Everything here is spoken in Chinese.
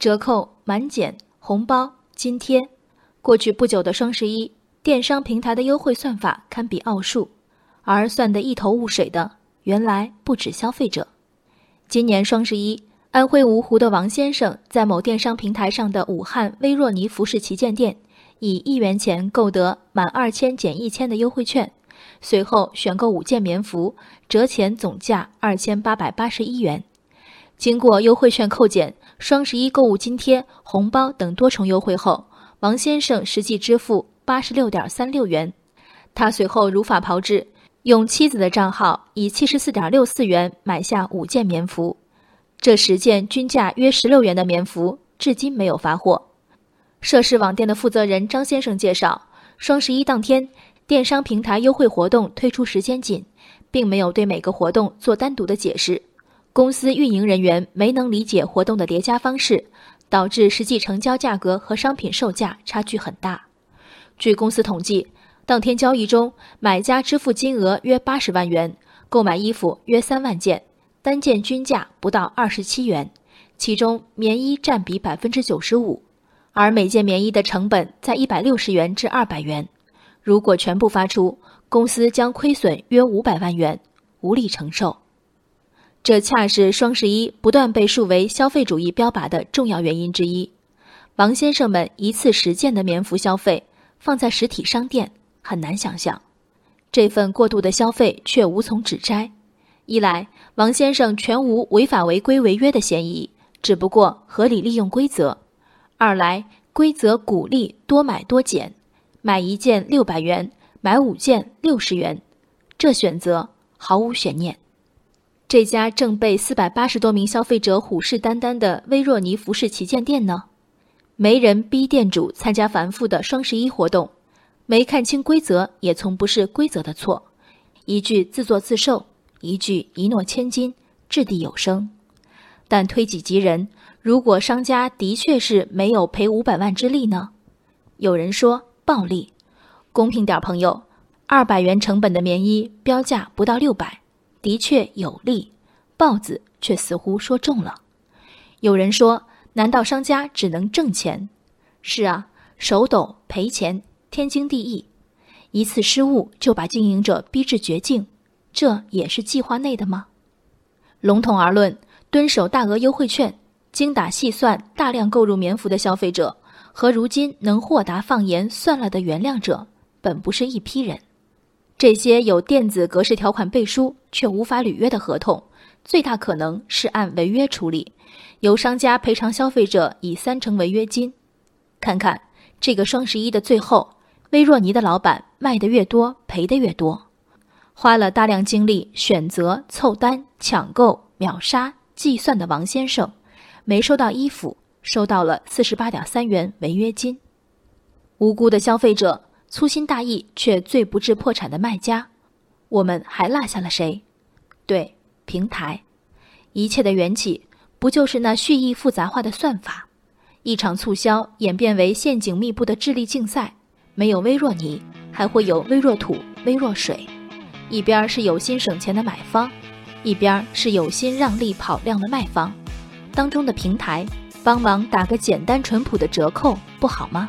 折扣、满减、红包、津贴。过去不久的双十一，电商平台的优惠算法堪比奥数，而算得一头雾水的，原来不止消费者。今年双十一，安徽芜湖的王先生在某电商平台上的武汉薇若妮服饰旗舰店，以一元钱购得满二千减一千的优惠券，随后选购五件棉服，折钱总价二千八百八十一元。经过优惠券扣减、双十一购物津贴、红包等多重优惠后，王先生实际支付八十六点三六元。他随后如法炮制，用妻子的账号以七十四点六四元买下五件棉服。这十件均价约十六元的棉服，至今没有发货。涉事网店的负责人张先生介绍，双十一当天，电商平台优惠活动推出时间紧，并没有对每个活动做单独的解释。公司运营人员没能理解活动的叠加方式，导致实际成交价格和商品售价差距很大。据公司统计，当天交易中，买家支付金额约八十万元，购买衣服约三万件，单件均价不到二十七元，其中棉衣占比百分之九十五，而每件棉衣的成本在一百六十元至二百元。如果全部发出，公司将亏损约五百万元，无力承受。这恰是双十一不断被树为消费主义标靶的重要原因之一。王先生们一次十件的棉服消费，放在实体商店很难想象，这份过度的消费却无从指摘。一来，王先生全无违法违规违约的嫌疑，只不过合理利用规则；二来，规则鼓励多买多减，买一件六百元，买五件六十元，这选择毫无悬念。这家正被四百八十多名消费者虎视眈眈的薇若尼服饰旗舰店呢？没人逼店主参加繁复的双十一活动，没看清规则也从不是规则的错。一句自作自受，一句一诺千金，掷地有声。但推己及人，如果商家的确是没有赔五百万之力呢？有人说暴利，公平点，朋友，二百元成本的棉衣标价不到六百。的确有利，豹子却似乎说中了。有人说：“难道商家只能挣钱？”是啊，手抖赔钱，天经地义。一次失误就把经营者逼至绝境，这也是计划内的吗？笼统而论，蹲守大额优惠券、精打细算大量购入棉服的消费者，和如今能豁达放言算了的原谅者，本不是一批人。这些有电子格式条款背书却无法履约的合同，最大可能是按违约处理，由商家赔偿消费者以三成违约金。看看这个双十一的最后，薇若尼的老板卖的越多，赔的越多。花了大量精力选择、凑单、抢购、秒杀、计算的王先生，没收到衣服，收到了四十八点三元违约金。无辜的消费者。粗心大意却最不致破产的卖家，我们还落下了谁？对，平台，一切的缘起不就是那蓄意复杂化的算法？一场促销演变为陷阱密布的智力竞赛，没有微弱泥，还会有微弱土、微弱水。一边是有心省钱的买方，一边是有心让利跑量的卖方，当中的平台帮忙打个简单淳朴的折扣，不好吗？